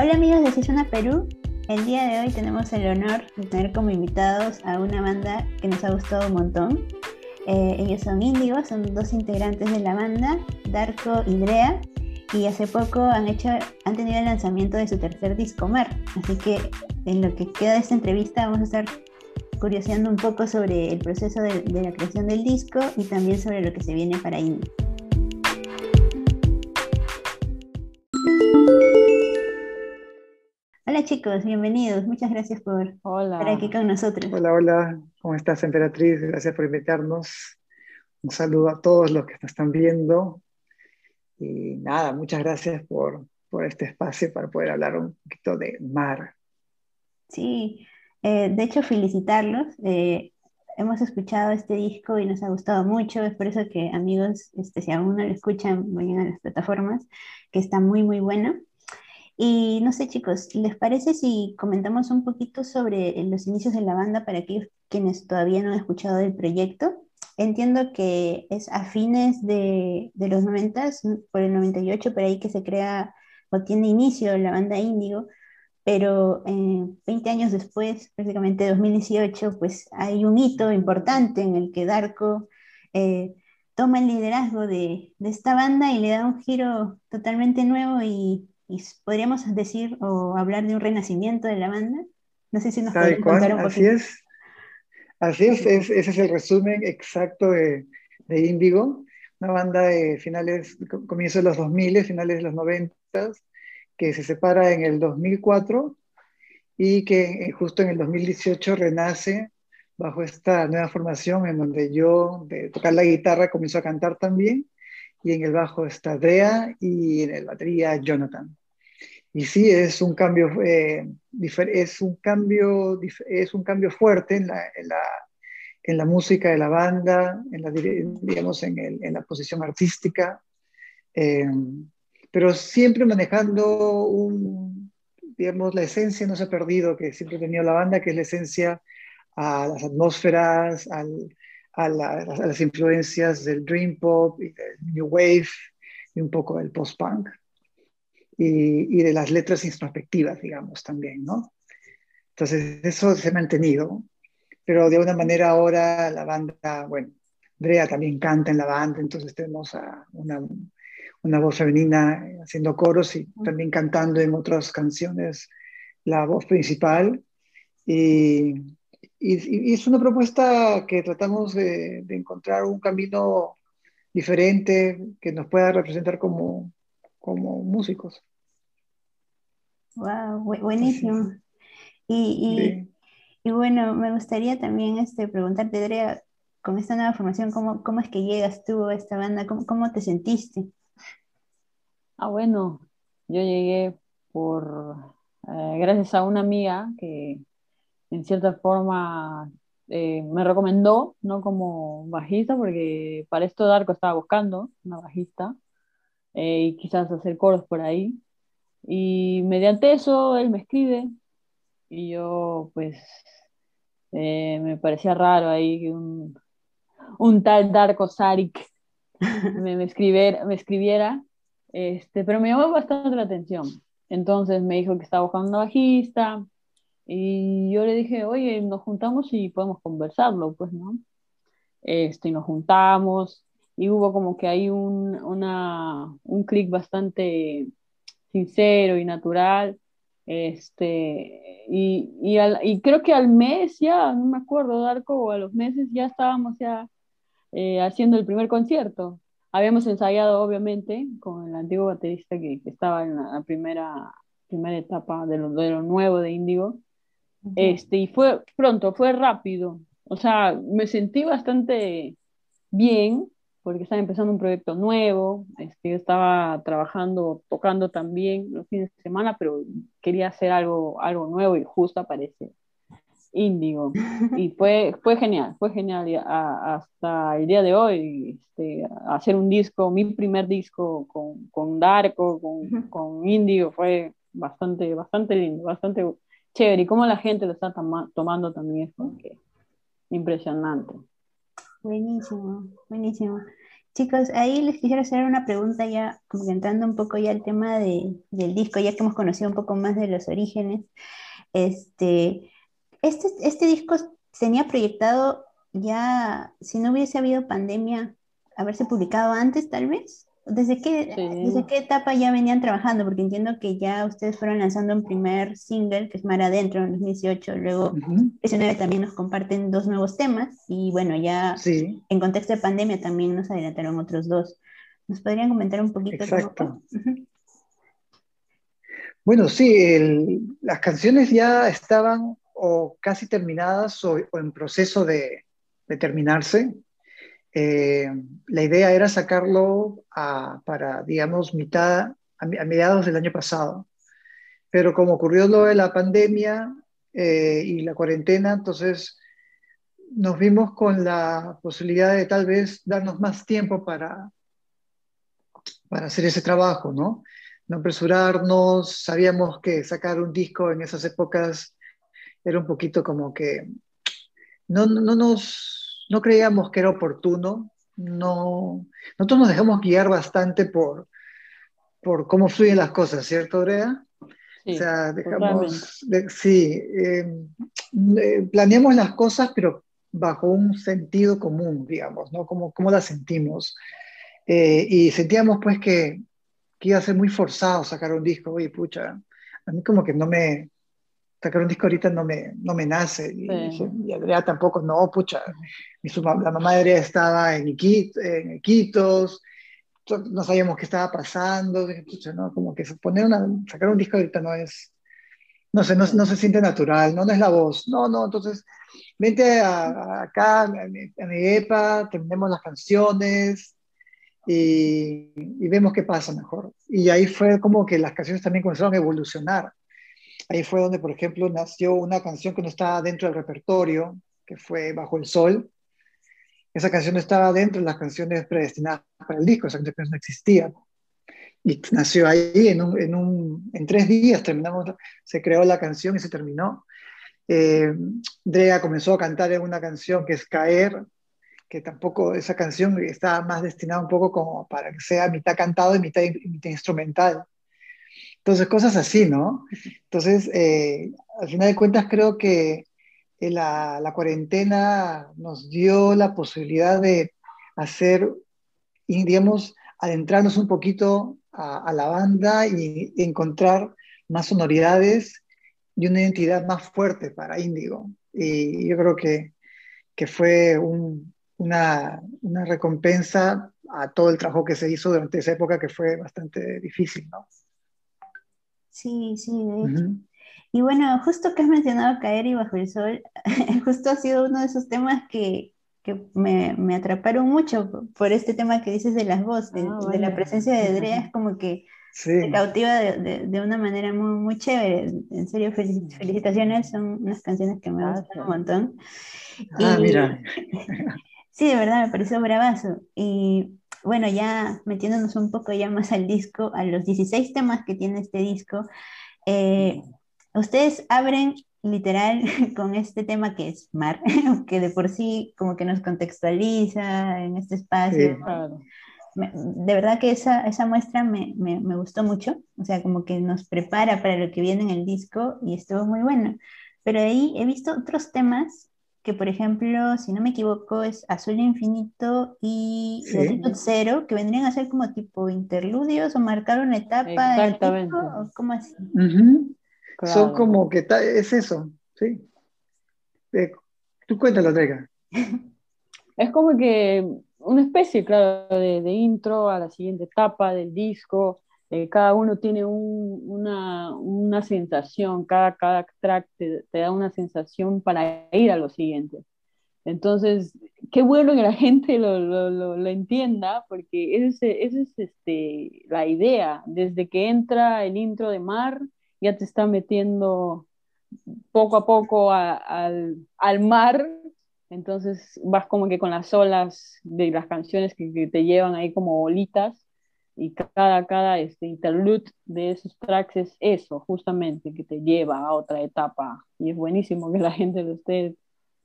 Hola amigos de Season Perú. El día de hoy tenemos el honor de tener como invitados a una banda que nos ha gustado un montón. Eh, ellos son Índigo, son dos integrantes de la banda, Darko y Drea, y hace poco han, hecho, han tenido el lanzamiento de su tercer disco Mar. Así que en lo que queda de esta entrevista vamos a estar curioseando un poco sobre el proceso de, de la creación del disco y también sobre lo que se viene para Índigo. Hola chicos, bienvenidos. Muchas gracias por estar aquí con nosotros. Hola, hola. ¿Cómo estás, Emperatriz? Gracias por invitarnos. Un saludo a todos los que nos están viendo. Y nada, muchas gracias por, por este espacio para poder hablar un poquito de mar. Sí, eh, de hecho felicitarlos. Eh, hemos escuchado este disco y nos ha gustado mucho. Es por eso que amigos, este, si aún no lo escuchan, vayan a las plataformas, que está muy, muy bueno. Y no sé, chicos, ¿les parece si comentamos un poquito sobre los inicios de la banda para aquellos quienes todavía no han escuchado del proyecto? Entiendo que es a fines de, de los 90, por el 98, por ahí que se crea o tiene inicio la banda Índigo, pero eh, 20 años después, prácticamente 2018, pues hay un hito importante en el que Darko eh, toma el liderazgo de, de, esta banda y le da un giro totalmente nuevo y y podríamos decir o hablar de un renacimiento de la banda. No sé si nos pueden contar un Así es. Así es, ese es el resumen exacto de, de Índigo, una banda de finales, comienzos de los 2000, finales de los 90, que se separa en el 2004 y que eh, justo en el 2018 renace bajo esta nueva formación en donde yo de tocar la guitarra comienzo a cantar también y en el bajo está Drea y en el batería Jonathan. Y sí, es un cambio, eh, es un cambio, es un cambio fuerte en la, en la, en la música de la banda, en la, digamos, en, el, en la posición artística, eh, pero siempre manejando un, digamos, la esencia no se ha perdido que siempre ha tenido la banda, que es la esencia a las atmósferas, al, a, a, las influencias del dream pop y del new wave y un poco del post-punk y, de las letras introspectivas, digamos, también, ¿no? Entonces, eso se ha mantenido, pero de alguna manera ahora la banda, bueno, Drea también canta en la banda, entonces tenemos a una, una voz femenina haciendo coros y también cantando en otras canciones la voz principal. Y, y, y es una propuesta que tratamos de, de, encontrar un camino diferente que nos pueda representar como, como músicos. Wow, buenísimo. Y, y, y, bueno, me gustaría también este, preguntarte, Drea, con esta nueva formación, ¿cómo, cómo es que llegas tú a esta banda? ¿Cómo, cómo te sentiste? Ah, bueno, yo llegué por, eh, gracias a una amiga que en cierta forma eh, me recomendó, no como bajista, porque para esto Darko estaba buscando una bajista eh, y quizás hacer coros por ahí. Y mediante eso él me escribe y yo pues eh, me parecía raro ahí un, un tal Darko Sarik me, me, escribiera, me escribiera, este, pero me llamó bastante la atención. Entonces me dijo que estaba buscando una bajista y yo le dije, oye, nos juntamos y podemos conversarlo, pues, ¿no? Este, y nos juntamos y hubo como que hay un, una, un clic bastante sincero y natural. Este, y, y, al, y, creo que al mes ya, no me acuerdo, Darko, o a los meses ya estábamos ya eh, haciendo el primer concierto. Habíamos ensayado, obviamente, con el antiguo baterista que, que estaba en la, primera, primera etapa de lo, de lo nuevo de Índigo. Uh -huh. este, y fue pronto, fue rápido. O sea, me sentí bastante bien porque estaba empezando un proyecto nuevo, este, yo estaba trabajando, tocando también los fines de semana, pero quería hacer algo, algo nuevo y justo aparece Índigo. Y fue, fue genial, fue genial y a, hasta el día de hoy, este, hacer un disco, mi primer disco con, con Darko, con, con Índigo, fue bastante, bastante lindo, bastante chévere. Y cómo la gente lo está tom tomando también es como que impresionante. Buenísimo, buenísimo. Chicos, ahí les quisiera hacer una pregunta ya, como que entrando un poco ya al tema de, del disco, ya que hemos conocido un poco más de los orígenes. Este, este, este disco tenía proyectado ya, si no hubiese habido pandemia, haberse publicado antes tal vez. ¿Desde qué, ¿Desde qué etapa ya venían trabajando? Porque entiendo que ya ustedes fueron lanzando un primer single, que es Mar Adentro, en 2018, luego uh también nos comparten dos nuevos temas, y bueno, ya en contexto de pandemia también nos adelantaron otros dos. ¿Nos podrían comentar un poquito? Exacto. Bueno, sí, las canciones ya estaban o casi terminadas o, en proceso de, de terminarse. Eh, la idea era sacarlo para, digamos, mitad, a, mediados del año pasado. Pero como ocurrió lo de la pandemia eh, y la cuarentena, entonces nos vimos con la posibilidad de tal vez darnos más tiempo para, para hacer ese trabajo, ¿no? No apresurarnos, sabíamos que sacar un disco en esas épocas era un poquito como que no, no nos no creíamos que era oportuno. No, nosotros nos dejamos guiar bastante por, por cómo fluyen las cosas, ¿cierto, Brea? Sí, o sea, dejamos, sí, em, eh, planeamos las cosas, pero bajo un sentido común, digamos, ¿no? Cómo, cómo las sentimos. Eh, y sentíamos pues que, que, iba a ser muy forzado sacar un disco, oye, pucha, a mí como que no me, sacar un disco ahorita no me, no me nace. Y, Adrián tampoco, no, pucha. la mamá de Adrián estaba en, en Iquitos, no sabíamos qué estaba pasando. pucha, no, como que poner una, sacar un disco ahorita no es, no sé, no, no, se siente natural, no, no es la voz. No, no, entonces, vente acá, a mi, EPA, terminemos las canciones. Y, y vemos qué pasa mejor. Y ahí fue como que las canciones también comenzaron a evolucionar Ahí fue donde, por ejemplo, nació una canción que no estaba dentro del repertorio, que fue Bajo el Sol. Esa canción no estaba dentro de las canciones predestinadas para el disco, esa canción no existía. Y nació ahí en, tres días, terminamos, se creó la canción y se terminó. Eh, Drea comenzó a cantar en una canción que es Caer, que tampoco esa canción está más destinada un poco como para que sea mitad cantado y mitad, mitad instrumental. Entonces, cosas así, ¿no? Entonces, eh, al final de cuentas, creo que eh, la, la, cuarentena nos dio la posibilidad de hacer, digamos, adentrarnos un poquito a, la banda y, encontrar más sonoridades y una identidad más fuerte para Índigo. Y yo creo que, que fue una, una recompensa a todo el trabajo que se hizo durante esa época que fue bastante difícil, ¿no? Sí, sí, de hecho. Y bueno, justo que has mencionado Caer y Bajo el Sol, justo ha sido uno de esos temas que, que me, me, atraparon mucho por este tema que dices de las voces, ah, de, la presencia de Drea, es como que se cautiva de, de, una manera muy, muy chévere. En serio, felicitaciones, son unas canciones que me gustan un montón. Ah, mira. sí, de verdad, me pareció bravazo. Y bueno, ya metiéndonos un poco ya más al disco, a los 16 temas que tiene este disco, eh, ustedes abren literal con este tema que es mar, que de por sí como que nos contextualiza en este espacio. de verdad que esa, esa muestra me, me, me, gustó mucho, o sea, como que nos prepara para lo que viene en el disco y estuvo muy bueno. Pero ahí he visto otros temas que por ejemplo, si no me equivoco, es Azul Infinito y sí. Cero, que vendrían a ser como tipo interludios o marcar una etapa. Exactamente. ¿o ¿Cómo así? Son como que es eso, sí. Eh, tú cuéntalo, Drega. es como que una especie, claro, de, de intro a la siguiente etapa del disco. Eh, cada uno tiene una, una, sensación, cada, cada track te, da una sensación para ir a lo siguiente. Entonces, qué bueno que la gente lo, lo, lo, entienda, porque esa es, es este, la idea. Desde que entra el intro de Mar, ya te está metiendo poco a poco al, al, mar, entonces vas como que con las olas de las canciones que te llevan ahí como bolitas y cada, cada este, interlude de esos tracks es eso, justamente, que te lleva a otra etapa. Y es buenísimo que la gente lo esté,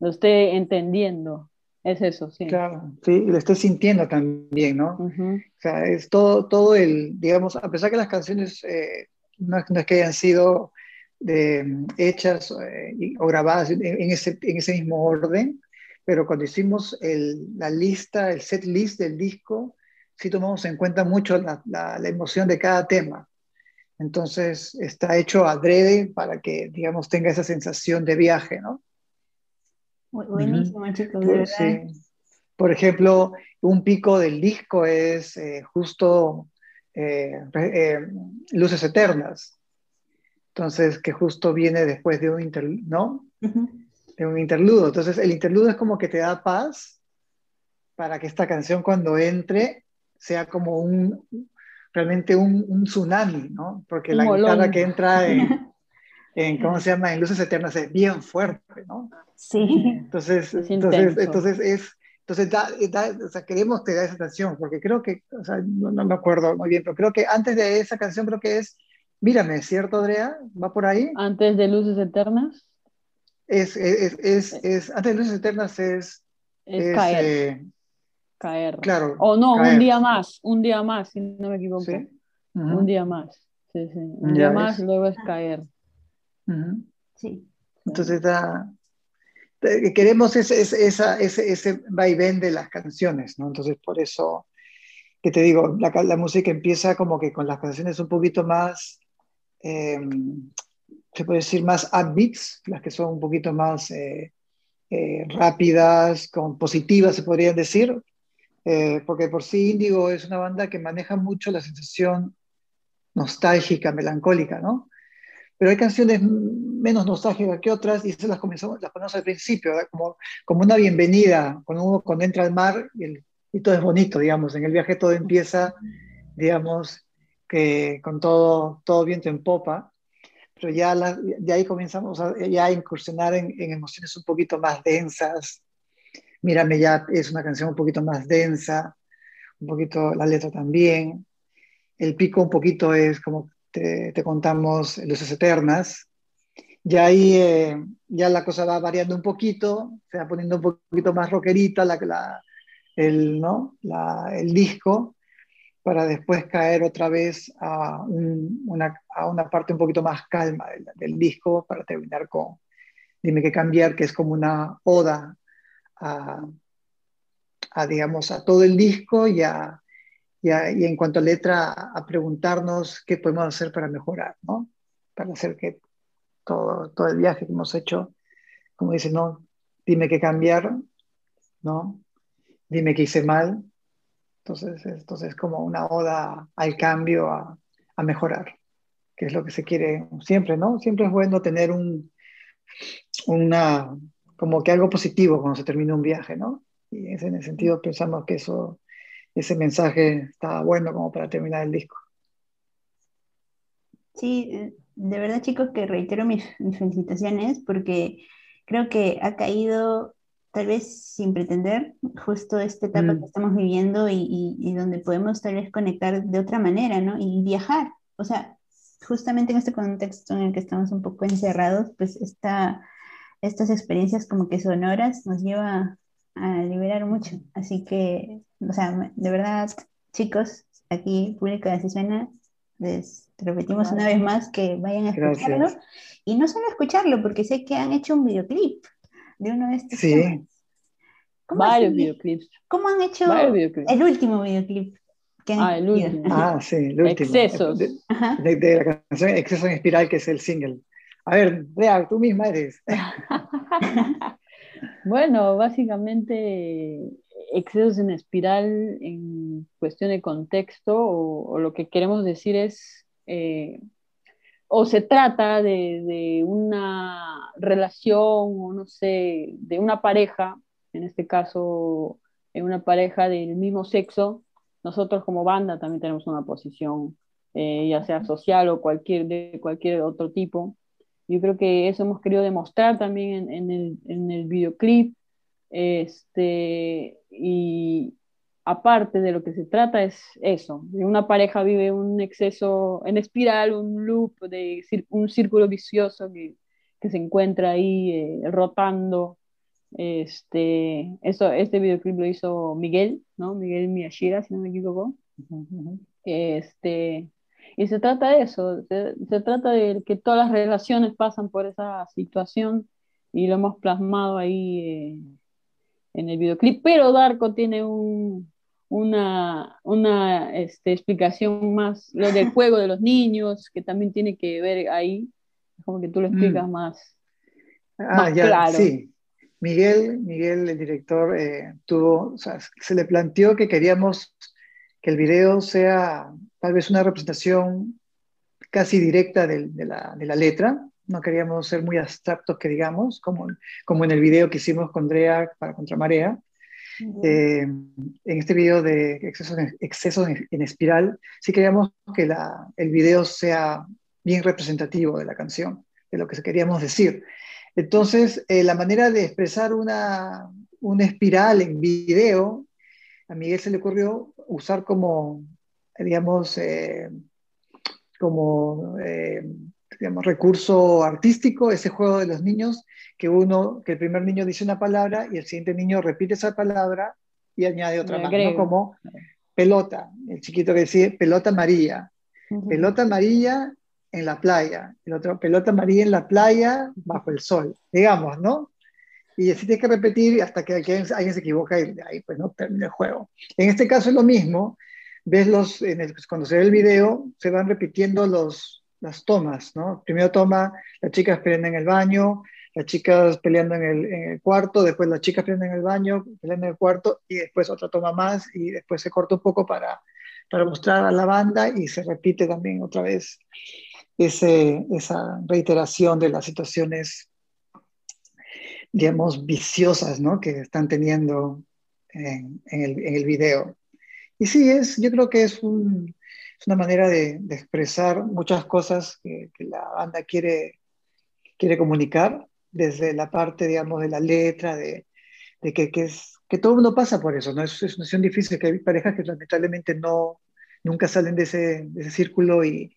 lo esté entendiendo. Es eso, sí. Claro, sí, y lo estoy sintiendo también, ¿no? O sea, es todo, todo el, digamos, a pesar que las canciones eh, no, es que hayan sido hechas eh, o grabadas en, ese, en ese mismo orden, pero cuando hicimos el, la lista, el set list del disco, sí tomamos en cuenta mucho la, la, la emoción de cada tema. Entonces está hecho adrede para que, digamos, tenga esa sensación de viaje, ¿no? Buenísimo, chicos, de verdad. Por ejemplo, un pico del disco es eh, justo eh, eh, Luces Eternas. Entonces, que justo viene después de un ¿no? De un interludo. Entonces, el interludo es como que te da paz para que esta canción cuando entre sea como un, realmente un, tsunami, ¿no? Porque la guitarra que entra en, en, ¿cómo se llama? En Luces Eternas es bien fuerte, ¿no? Sí. Entonces, entonces, entonces es, entonces da, o sea, queremos te da esa canción, porque creo que, o sea, no, me acuerdo muy bien, pero creo que antes de esa canción creo que es Mírame, ¿cierto, Andrea? ¿Va por ahí? Antes de Luces Eternas. Es, es, es, es antes de Luces Eternas es... Es, caer. Eh, caer. Claro. O no, un día más, un día más, si no me equivoco. Un día más. Sí, sí. Un día más, luego es caer. Sí. Entonces da, queremos ese, ese, esa, ese, ese vaivén de las canciones, ¿no? Entonces por eso que te digo, la, la música empieza como que con las canciones un poquito más, eh, se puede decir, más upbeats, las que son un poquito más eh, eh, rápidas, con positivas, se podrían decir, eh, porque por sí Índigo es una banda que maneja mucho la sensación nostálgica, melancólica, ¿no? Pero hay canciones menos nostálgicas que otras y esas las comenzamos, las ponemos al principio, como, como una bienvenida, cuando uno cuando entra al mar y, y, todo es bonito, digamos, en el viaje todo empieza, digamos, que con todo, todo viento en popa, pero ya de ahí comenzamos a, ya a incursionar en, en emociones un poquito más densas, Mírame ya es una canción un poquito más densa, un poquito la letra también. El pico un poquito es como te, contamos, Luces Eternas. Ya ahí eh, ya la cosa va variando un poquito, se va poniendo un poquito más rockerita la, la, el, ¿no? la, el disco, para después caer otra vez a, una, a una, parte un poquito más calma del, del, disco, para terminar con Dime qué cambiar, que es como una oda a, digamos, a todo el disco y, a, y, en cuanto a letra, a preguntarnos qué podemos hacer para mejorar, ¿no? Para hacer que todo, todo el viaje que hemos hecho, como dice, no, dime qué cambiar, ¿no? Dime qué hice mal. Entonces, entonces es como una oda al cambio, a, a mejorar, que es lo que se quiere siempre, ¿no? Siempre es bueno tener un, una, como que algo positivo cuando se termina un viaje, ¿no? Y en ese sentido pensamos que eso, ese mensaje está bueno como para terminar el disco. Sí, de verdad chicos que reitero mis, felicitaciones porque creo que ha caído tal vez sin pretender justo esta etapa mm. que estamos viviendo y, y, donde podemos tal vez conectar de otra manera, ¿no? Y viajar. O sea, justamente en este contexto en el que estamos un poco encerrados, pues está estas experiencias como que sonoras nos lleva a liberar mucho. Así que, o sea, de verdad, chicos, aquí Público de Suena, les repetimos una vez más que vayan a escucharlo. Y no solo escucharlo, porque sé que han hecho un videoclip de uno de estos. Sí. Varios videoclips. ¿Cómo han hecho el último videoclip? Que ah, el último. Ah, sí, el último. Excesos. De, de, la canción Exceso en Espiral, que es el single. A ver, vea, tú misma eres. bueno, básicamente excesos en espiral en cuestión de contexto o, lo que queremos decir es, eh, o se trata de, una relación o no sé, de una pareja, en este caso en una pareja del mismo sexo, nosotros como banda también tenemos una posición, eh, ya sea social o cualquier, de cualquier otro tipo, yo creo que eso hemos querido demostrar también en, el, en el, videoclip. Este, y aparte de lo que se trata es eso, una pareja vive un exceso en espiral, un loop, de un círculo vicioso que, que se encuentra ahí eh, rotando Este, eso, este videoclip lo hizo Miguel, ¿no? Miguel Miyashira, si no me equivoco. Este, y se trata de eso, se, trata de que todas las relaciones pasan por esa situación y lo hemos plasmado ahí eh, en el videoclip, pero Darko tiene un, una, una este, explicación más, lo del juego de los niños, que también tiene que ver ahí, como que tú lo explicas mm. más, ah, ya, claro. Sí. Miguel, Miguel, el director, eh, tuvo, se le planteó que queríamos que el video sea tal vez una representación casi directa de, la, de la, letra. No queríamos ser muy abstractos, que digamos, como, como en el video que hicimos con Drea para Contramarea. Eh, en este video de excesos en, exceso en, espiral, sí queríamos que la, el video sea bien representativo de la canción, de lo que queríamos decir. Entonces, eh, la manera de expresar una, una espiral en video a Miguel se le ocurrió usar como, digamos, eh, como, eh, digamos, recurso artístico ese juego de los niños, que uno, que el primer niño dice una palabra y el siguiente niño repite esa palabra y añade otra más, como pelota, el chiquito que dice pelota amarilla, pelota amarilla en la playa, el otro pelota amarilla en la playa bajo el sol, digamos, ¿no? y así tienes que repetir hasta que alguien, se equivoca y ahí pues no termina el juego. En este caso es lo mismo, ves los, en cuando se ve el video, se van repitiendo los, las tomas, ¿no? Primero toma las chicas peleando en el baño, las chicas peleando en el, en el, cuarto, después las chicas peleando en el baño, peleando en el cuarto, y después otra toma más, y después se corta un poco para, para mostrar a la banda, y se repite también otra vez ese, esa reiteración de las situaciones digamos, viciosas, ¿no? Que están teniendo en, el, en, el, video. Y sí, es, yo creo que es, un, es una manera de, expresar muchas cosas que, la banda quiere, quiere comunicar, desde la parte, digamos, de la letra, de, que, que, es, que todo el mundo pasa por eso, ¿no? Es, es una situación difícil, que hay parejas que lamentablemente no, nunca salen de ese, de ese círculo y,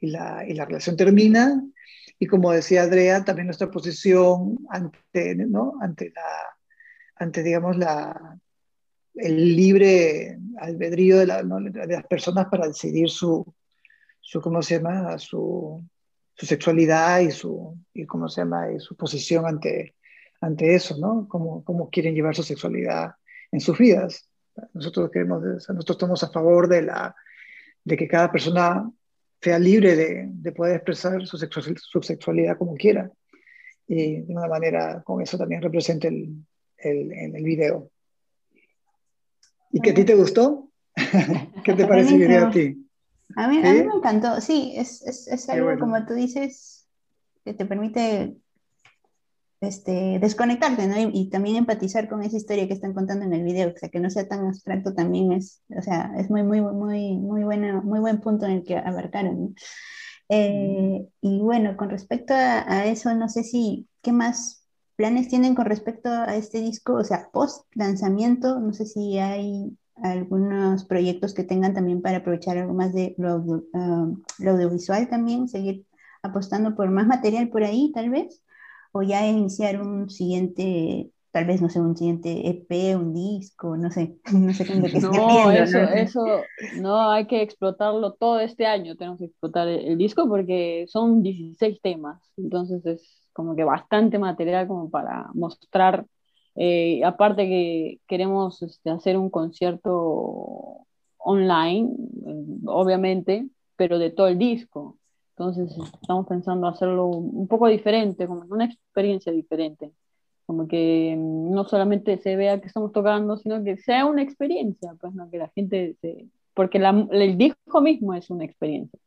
y, la, y la relación termina y como decía Andrea, también nuestra posición ante, ¿no? ante, la, ante digamos, la, el libre albedrío de, de, las personas para decidir su, su ¿cómo se llama? Su, su sexualidad y su, y ¿cómo se llama? Y su posición ante, ante eso, ¿no? Cómo, cómo quieren llevar su sexualidad en sus vidas. Nosotros, queremos, nosotros estamos a favor de, la, de que cada persona sea libre de, de poder expresar su, su, sexualidad como quiera. Y de una manera, con eso también representa el, el, el video. ¿Y qué a ti te gustó? ¿Qué te parece el video a ti? A mí, a mí me encantó, sí, es, es, es algo como tú dices, que te permite este, desconectarte, ¿no? Y, también empatizar con esa historia que están contando en el video, o sea, que no sea tan abstracto también es, o sea, es muy, muy, muy, muy, buena, muy buen punto en el que abarcaron. Eh, y bueno, con respecto a, eso, no sé si, ¿qué más planes tienen con respecto a este disco? O sea, post lanzamiento, no sé si hay algunos proyectos que tengan también para aprovechar algo más de lo, um, lo audiovisual también, seguir apostando por más material por ahí, tal vez o ya iniciar un siguiente, tal vez, no sé, un siguiente EP, un disco, no sé, no sé que no, eso, ¿no? eso, no, hay que explotarlo todo este año, tenemos que explotar el, disco porque son 16 temas, entonces es como que bastante material como para mostrar, eh, aparte que queremos este, hacer un concierto online, obviamente, pero de todo el disco. Entonces estamos pensando hacerlo un poco diferente, como una experiencia diferente. Como que mm, no solamente se vea que estamos tocando, sino que sea una experiencia, pues no que la gente se... Porque el disco mismo es una experiencia.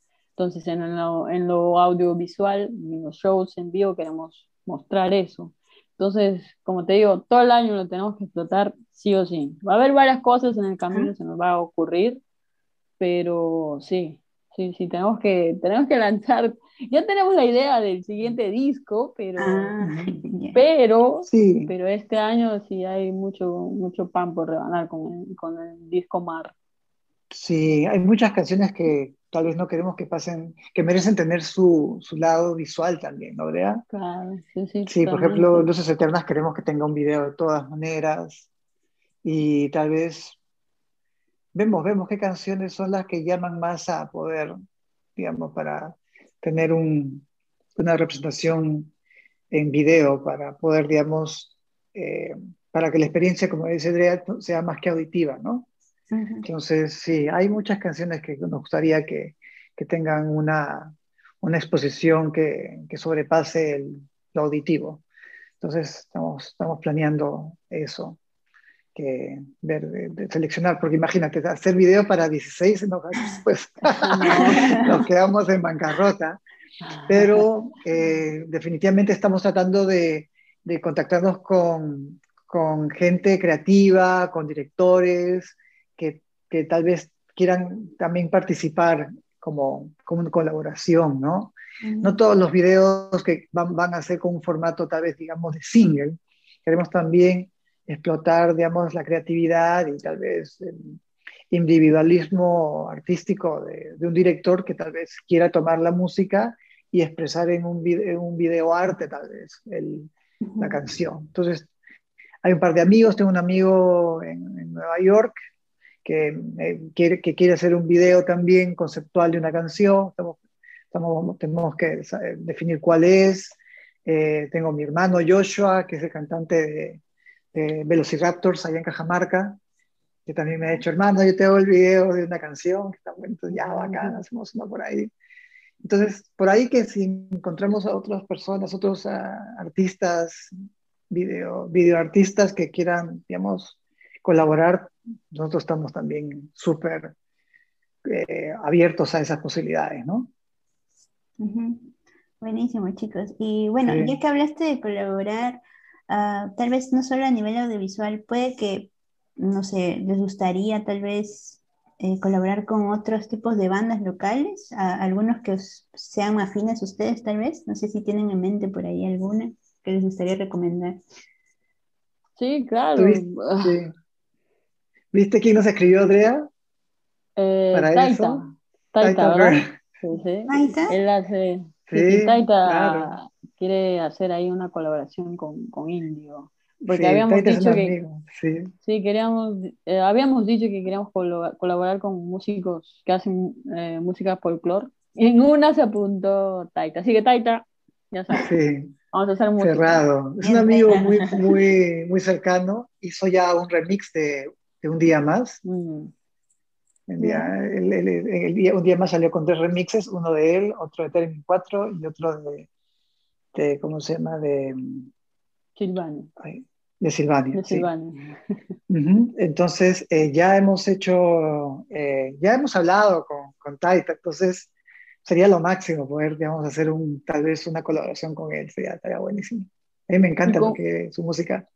Entonces en lo, en lo audiovisual, en los shows en vivo queremos mostrar eso. Entonces, como te digo, todo el año lo tenemos que explotar sí o sí. Va a haber varias cosas en el camino, se nos va a ocurrir, pero sí, Sí, sí, tenemos que, tenemos que lanzar. Ya tenemos la idea del siguiente disco, pero, ah, pero, sí. pero este año sí hay mucho, mucho pan por rebanar con el, con el disco Mar. Sí, hay muchas canciones que tal vez no queremos que pasen, que merecen tener su, su lado visual también, ¿no, Brea? Claro, sí, sí. Sí, por ejemplo, Luces Eternas queremos que tenga un video de todas maneras y tal vez vemos, vemos qué canciones son las que llaman más a poder, digamos, para tener un, una representación en video, para poder, digamos, eh, para que la experiencia, como dice Andrea, sea más que auditiva, ¿no? Entonces, sí, hay muchas canciones que nos gustaría que, que tengan una, una exposición que, que sobrepase el, lo auditivo. Entonces, estamos, estamos planeando eso que ver, de, seleccionar, porque imagínate, hacer video para 16, no, pues nos quedamos en bancarrota, pero eh, definitivamente estamos tratando de, de contactarnos con, con, gente creativa, con directores, que, que, tal vez quieran también participar como, como una colaboración, ¿no? No todos los videos que van, van a ser con un formato tal vez, digamos, de single, queremos también explotar, digamos, la creatividad y tal vez el individualismo artístico de, un director que tal vez quiera tomar la música y expresar en un, video, un video arte tal vez el, la canción. Entonces, hay un par de amigos, tengo un amigo en, Nueva York que, eh, quiere, que quiere hacer un video también conceptual de una canción, estamos, estamos tenemos que definir cuál es. Eh, tengo mi hermano Joshua, que es el cantante de, de Velociraptors allá en Cajamarca, que también me ha dicho, hermano, yo te hago el video de una canción, que está bueno, ya bacán, hacemos una por ahí. Entonces, por ahí que si encontramos a otras personas, otros uh, artistas, video, videoartistas que quieran, digamos, colaborar, nosotros estamos también súper eh, abiertos a esas posibilidades, ¿no? Buenísimo, chicos. Y bueno, ya que hablaste de colaborar, Ah, tal vez no solo a nivel audiovisual, puede que, no sé, les gustaría tal vez eh, colaborar con otros tipos de bandas locales, algunos que sean afines a ustedes tal vez, no sé si tienen en mente por ahí alguna que les gustaría recomendar. Sí, claro. ¿Viste, quién nos escribió, Andrea? Eh, para Taita. Eso? Taita, Taita, Sí, sí. ¿Taita? Él hace... Sí, Taita quiere hacer ahí una colaboración con, con Indio. Porque habíamos dicho que sí. queríamos, eh, habíamos dicho que queríamos colaborar con músicos que hacen eh, música folclore. Y en una se apuntó Taita. Así que Taita, ya sabes. Sí. Vamos a hacer música. Cerrado. Es un amigo muy, muy, muy cercano. Hizo ya un remix de, de Un Día Más. Mm. El día, el, el, día, un día más salió con tres remixes, uno de él, otro de Termin 4 y otro de, de, ¿cómo se llama? De Silvania. de Silvania. De Silvania. Entonces, eh, ya hemos hecho, eh, ya hemos hablado con, con Taita, entonces sería lo máximo poder, digamos, hacer un, tal vez una colaboración con él, sería, estaría buenísimo. A mí me encanta su música.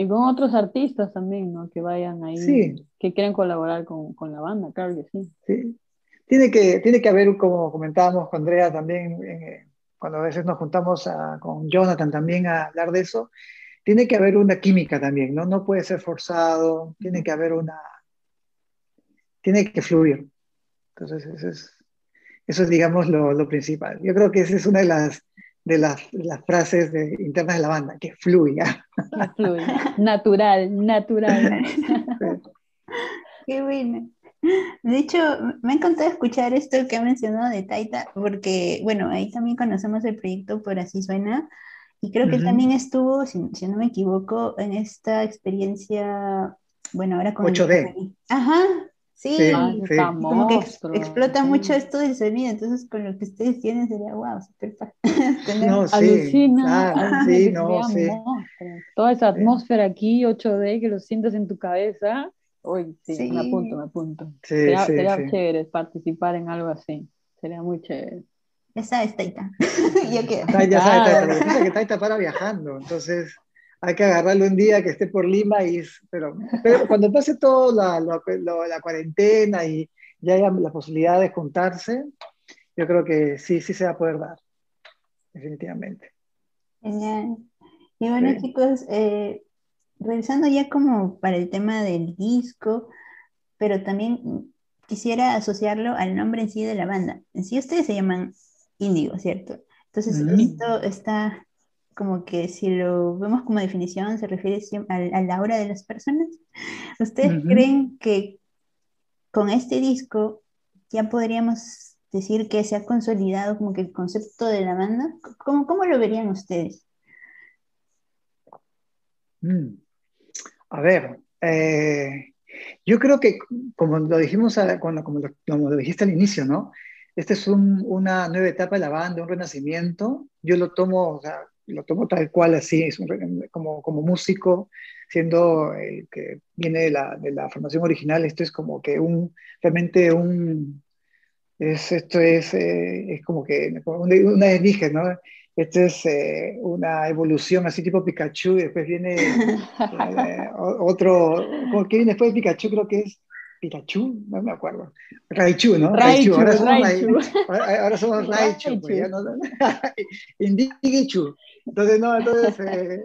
Y con otros artistas también, ¿no? Que vayan ahí, sí. que quieran colaborar con, con, la banda, claro que sí. Sí. Tiene que, tiene que haber, como comentábamos con Andrea también, eh, cuando a veces nos juntamos con Jonathan también a hablar de eso, tiene que haber una química también, ¿no? No puede ser forzado, tiene que haber una... Tiene que fluir. Entonces, eso es, eso es digamos, lo, lo, principal. Yo creo que esa es una de las, de las, las frases de, internas de la banda, que fluya. Que fluya. Natural, natural. Qué bueno. De hecho, me ha encantado escuchar esto que ha mencionado de Taita, porque, bueno, ahí también conocemos el proyecto Por Así Suena, y creo que también estuvo, si, no me equivoco, en esta experiencia, bueno, ahora con... 8D. Ajá, sí, como que explota mucho esto del sonido, entonces con lo que ustedes tienen sería, wow, súper no, sí, Alucina, sí, no, sí. Toda esa atmósfera aquí, 8D, que lo sientes en tu cabeza Uy, sí, me apunto, me apunto. sería, chévere participar en algo así. Sería muy chévere. Esa es Taita. ya ya sabe Taita. que Taita para viajando, entonces hay que agarrarlo un día que esté por Lima y pero, pero cuando pase todo la, la, cuarentena y ya haya la posibilidad de juntarse, yo creo que sí, sí se va a poder dar, definitivamente. Genial. Y bueno, chicos, eh, revisando ya como para el tema del disco, pero también quisiera asociarlo al nombre en sí de la banda. En sí ustedes se llaman Índigo, ¿cierto? Entonces, esto está como que si lo vemos como definición, se refiere a, la aura de las personas. ¿Ustedes creen que con este disco ya podríamos decir que se ha consolidado como que el concepto de la banda? ¿Cómo, cómo lo verían ustedes? Mm. A ver, eh, yo creo que como lo dijimos cuando, como, lo, dijiste al inicio, ¿no? Esta es una nueva etapa de la banda, un renacimiento. Yo lo tomo, o sea, lo tomo tal cual así, es como, como músico, siendo el que viene de la, de la, formación original, esto es como que un, realmente un, es, esto es, eh, es como que, una vez dije, ¿no? Esto es eh, una evolución así tipo Pikachu, y después viene eh, otro, ¿qué viene después de Pikachu? Creo que es Pikachu, no me acuerdo. Raichu, ¿no? Raichu, ahora, somos Raichu. ahora somos Raichu. Pues, Indigichu. Entonces, no, entonces, eh,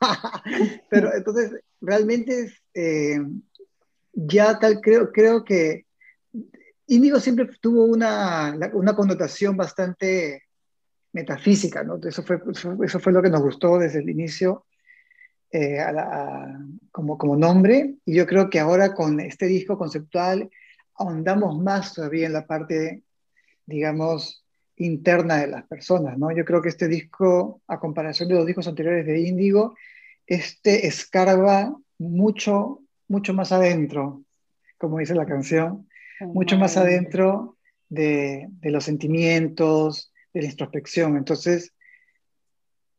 pero entonces, realmente eh, ya tal, creo, creo que Índigo siempre tuvo una, una connotación bastante metafísica, ¿no? Eso fue, eso fue lo que nos gustó desde el inicio eh, como, como nombre, y yo creo que ahora con este disco conceptual ahondamos más todavía en la parte, digamos, interna de las personas, ¿no? Yo creo que este disco, a comparación de los discos anteriores de Índigo, este escarba mucho, mucho más adentro, como dice la canción, mucho más adentro de, de los sentimientos, de la introspección. Entonces,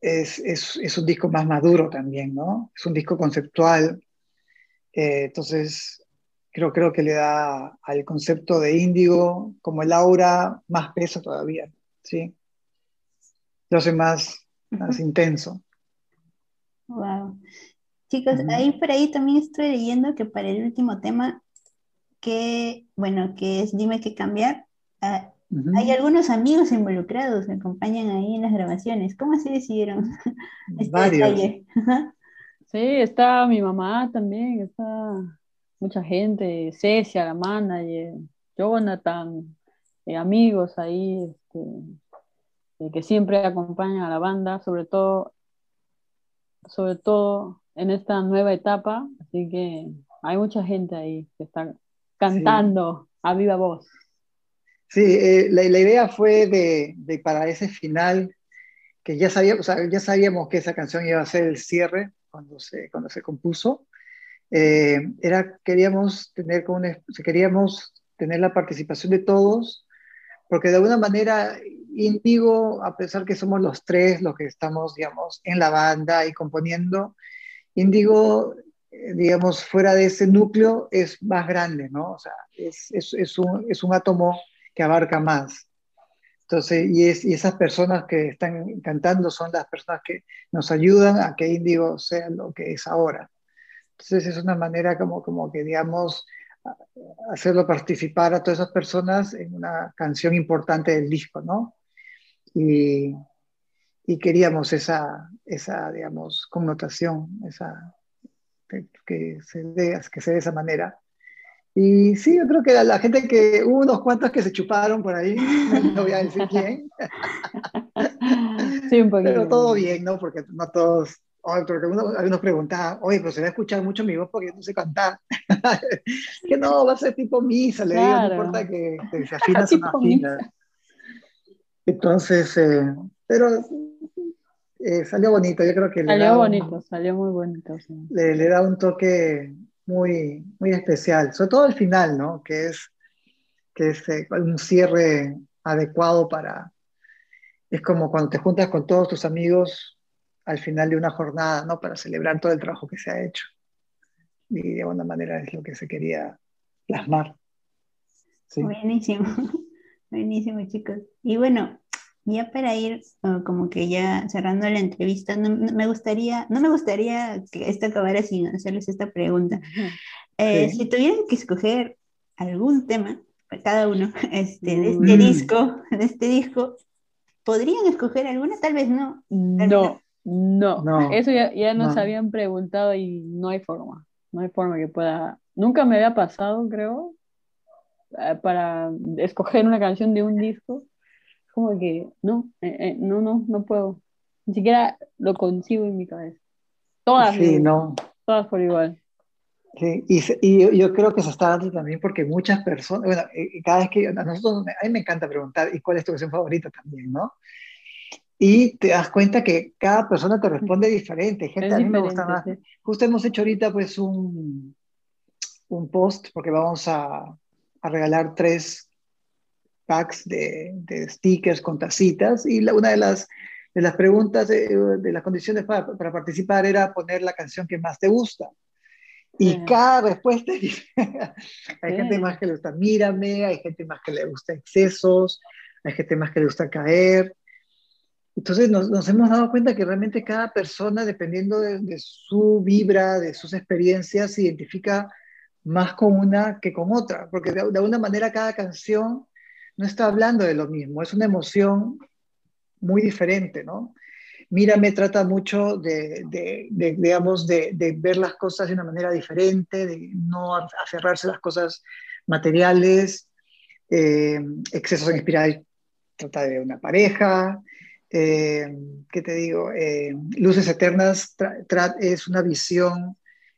es, es, es, un disco más maduro también, ¿no? Es un disco conceptual. Eh, entonces, creo, creo que le da al concepto de índigo como el aura más peso todavía, ¿sí? Lo hace más, más intenso. Wow. Chicos, ahí por ahí también estoy leyendo que para el último tema, que, bueno, que es Dime qué cambiar, hay algunos amigos involucrados que acompañan ahí en las grabaciones. ¿Cómo así decidieron este Varios. Sí, está mi mamá también, está mucha gente, Cecia, la manager, Jonathan, eh, amigos ahí este, eh, que siempre acompañan a la banda, sobre todo, sobre todo en esta nueva etapa. Así que hay mucha gente ahí que está cantando a viva voz. Sí, eh, la, idea fue de, para ese final, que ya sabíamos, ya sabíamos que esa canción iba a ser el cierre cuando se, cuando se compuso. Eh, era, queríamos, tener como queríamos tener la participación de todos, porque de alguna manera Indigo, a pesar que somos los tres los que estamos, digamos, en la banda y componiendo, Indigo, eh, digamos, fuera de ese núcleo es más grande, ¿no? O sea, es, es, es, un, es un átomo que abarca más. Entonces, y, es, y esas personas que están cantando son las personas que nos ayudan a que Índigo sea lo que es ahora. Entonces, es una manera como, como que, digamos, hacerlo participar a todas esas personas en una canción importante del disco, ¿no? Y, queríamos esa, esa, digamos, connotación, esa, que, que, se dé, que se dé de esa manera. Y sí, yo creo que la, gente que hubo unos cuantos que se chuparon por ahí, no voy a decir quién. Sí, un poquito. Pero todo bien, ¿no? Porque no todos. porque uno, algunos preguntaban, oye, pero se va a escuchar mucho mi voz porque yo no sé cantar. que no, va a ser tipo misa, le digo, no importa que, se afina o no afina. Entonces, eh, pero eh, salió bonito, yo creo que Salió bonito, salió muy bonito. Le, le da un toque muy, muy especial, sobre todo el final, ¿no? Que es, que es eh, un cierre adecuado para... Es como cuando te juntas con todos tus amigos al final de una jornada, ¿no? Para celebrar todo el trabajo que se ha hecho. Y de alguna manera es lo que se quería plasmar. Buenísimo, buenísimo chicos. Y bueno, ya para ir como que ya cerrando la entrevista, no, me gustaría, no me gustaría que esto acabara sin hacerles esta pregunta. Eh, si tuvieran que escoger algún tema, cada uno, este, de este disco, de este disco, ¿podrían escoger alguna? Tal vez no. no, no, Eso ya, ya nos habían preguntado y no hay forma. No hay forma que pueda. Nunca me había pasado, creo. eh, para escoger una canción de un disco, como que no, eh, eh, no, no, no puedo. Ni siquiera lo consigo en mi cabeza. Todas. Sí, no. Todas por igual. Sí, y, y, yo creo que se está dando también porque muchas personas, bueno, cada vez que a nosotros, a mí me encanta preguntar, ¿y cuál es tu canción favorita también, no? Y te das cuenta que cada persona te responde diferente. Gente, a mí me gusta más. Justo hemos hecho ahorita pues un, un post porque vamos a, a regalar tres packs de, de, stickers con tacitas y la, una de las, de las preguntas de, de las condiciones para, para, participar era poner la canción que más te gusta. Y cada respuesta hay gente más que le gusta Mírame, hay gente más que le gusta Excesos, hay gente más que le gusta Caer. Entonces nos, nos hemos dado cuenta que realmente cada persona, dependiendo de, de, su vibra, de sus experiencias, se identifica más con una que con otra, porque de, de alguna manera cada canción no está hablando de lo mismo, es una emoción muy diferente, ¿no? Mírame trata mucho de, de, digamos, de, ver las cosas de una manera diferente, de no aferrarse a las cosas materiales. Eh, excesos en espiral trata de una pareja. Eh, ¿Qué te digo? Eh, Luces Eternas es una visión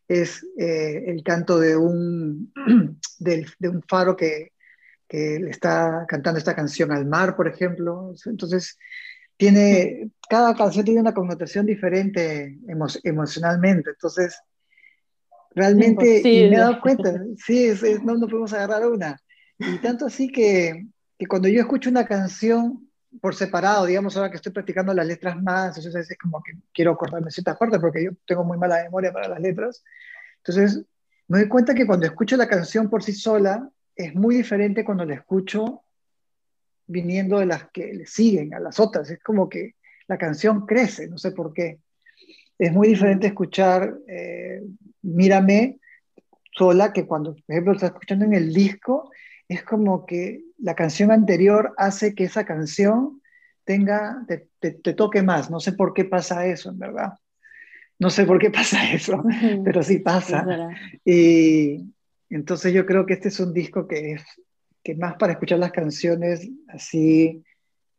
es el canto de un, de un faro que, que, le está cantando esta canción al mar, por ejemplo. Entonces, tiene, cada canción tiene una connotación diferente emo, emocionalmente. Entonces, realmente, y me he dado cuenta, sí, es, es, no, no podemos agarrar una. Y tanto así que, que cuando yo escucho una canción, por separado, digamos, ahora que estoy practicando las letras más, entonces es como que quiero cortarme ciertas partes porque yo tengo muy mala memoria para las letras. Entonces, me doy cuenta que cuando escucho la canción por sí sola, es muy diferente cuando la escucho viniendo de las que le siguen, a las otras. Es como que la canción crece, no sé por qué. Es muy diferente escuchar eh, Mírame sola que cuando, por ejemplo, estás escuchando en el disco es como que la canción anterior hace que esa canción tenga, te, te, te, toque más. No sé por qué pasa eso, en verdad. No sé por qué pasa eso, pero sí pasa. Y entonces yo creo que este es un disco que es que más para escuchar las canciones así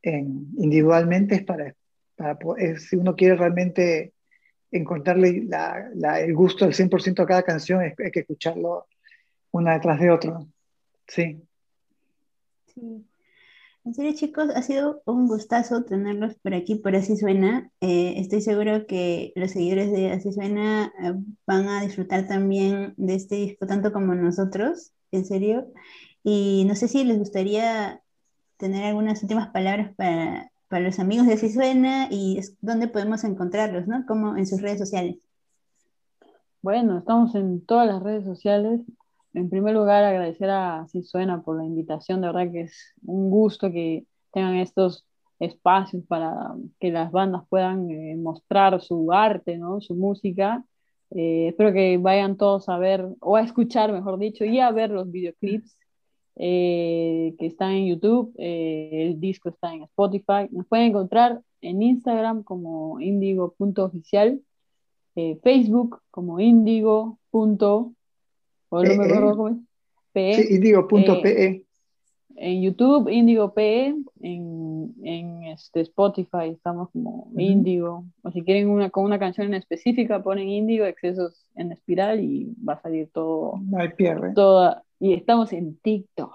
en, individualmente es para, para poder, si uno quiere realmente encontrarle la, el gusto al 100% a cada canción, hay que escucharlo una detrás de otra. Sí. Sí. En serio, chicos, ha sido un gustazo tenerlos por aquí, por Así Suena. Eh, estoy seguro que los seguidores de Así Suena eh, van a disfrutar también de este disco, tanto como nosotros, en serio. Y no sé si les gustaría tener algunas últimas palabras para, para los amigos de Así Suena y dónde podemos encontrarlos, ¿no? Como en sus redes sociales. Bueno, estamos en todas las redes sociales en primer lugar, agradecer a Suena por la invitación. De verdad que es un gusto que tengan estos espacios para que las bandas puedan eh, mostrar su arte, ¿no? su música. Eh, espero que vayan todos a ver, o a escuchar, mejor dicho, y a ver los videoclips eh, que están en YouTube. El disco está en Spotify. Nos pueden encontrar en Instagram como indigo.oficial, Facebook como indigo.oficial o no me acuerdo cómo es. PE. Sí, indigo.pe. En YouTube, Indigo PE, en, en este Spotify estamos como uh -huh. Indigo. O si quieren una con una canción en específica, ponen Indigo, excesos en espiral y va a salir todo. No hay pierde. Toda, y estamos en TikTok.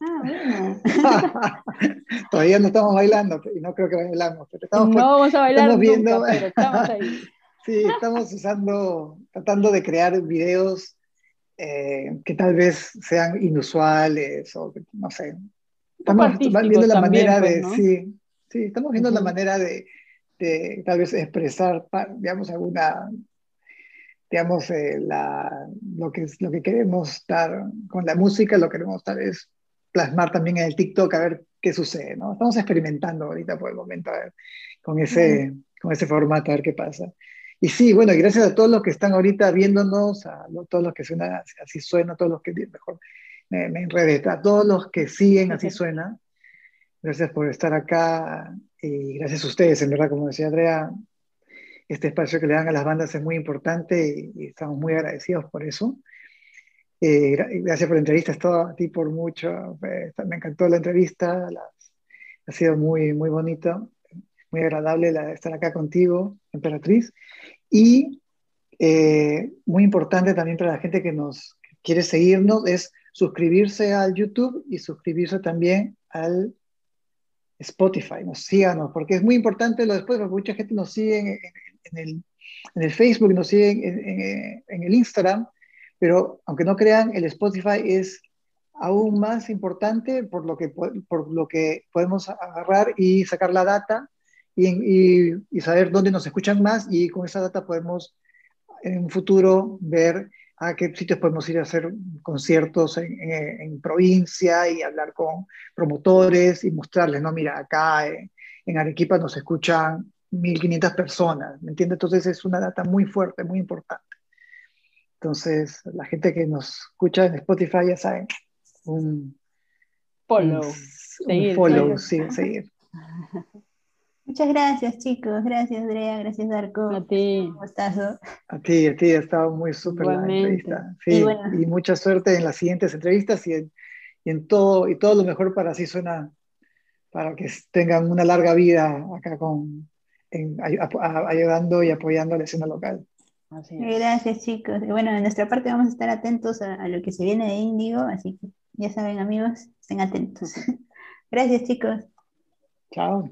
Ah, bueno. Todavía no estamos bailando, y no creo que bailamos, pero estamos, no vamos a bailar estamos nunca, viendo, pero estamos ahí. sí, estamos usando, tratando de crear videos eh, que tal vez sean inusuales o no sé. Estamos viendo la también, manera pues, de, sí, sí, estamos viendo la manera de, de tal vez expresar, digamos, alguna, digamos, eh, la, lo, que, lo que queremos dar con la música, lo que queremos dar es plasmar también en el TikTok a ver qué sucede, ¿no? Estamos experimentando ahorita por el momento a ver, con ese, con ese formato, a ver qué pasa. Y sí, bueno, y gracias a todos los que están ahorita viéndonos, a todos los que suenan, así, suena, todos los que, mejor, me, me enredé, a todos los que siguen así suena, gracias por estar acá y gracias a ustedes, en verdad, como decía Andrea, este espacio que le dan a las bandas es muy importante y, y estamos muy agradecidos por eso. Eh, gracias por la entrevista, todo a ti por mucho. me encantó la entrevista, ha sido muy, muy bonito, muy agradable estar acá contigo, Emperatriz. Y muy importante también para la gente que nos quiere seguirnos es suscribirse al YouTube y suscribirse también al Spotify. Nos síganos, porque es muy importante lo después, porque mucha gente nos sigue en, el, en el, Facebook, nos sigue en, en, el Instagram, pero aunque no crean, el Spotify es aún más importante por lo que, por lo que podemos agarrar y sacar la data y, y, y saber dónde nos escuchan más y con esa data podemos en un futuro ver a qué sitios podemos ir a hacer conciertos en, provincia y hablar con promotores y mostrarles, no, mira, acá en, Arequipa nos escuchan 1.500 personas, ¿me entiendes? Entonces es una data muy fuerte, muy importante. Entonces, la gente que nos escucha en Spotify ya saben, un follow, un, follow, sí, seguir. Muchas gracias, chicos. Gracias, Andrea. Gracias, Darko. A ti. Un gustazo. A ti, a ti. Ha estado muy súper la entrevista. Sí, y, mucha suerte en las siguientes entrevistas y en, y en, todo, y todo lo mejor para así suena, para que tengan una larga vida acá con, en, ayudando y apoyando a la escena local. Así Gracias, chicos. Y bueno, de nuestra parte vamos a estar atentos a, a lo que se viene de Índigo, así que ya saben, amigos, estén atentos. Gracias, chicos. Chao.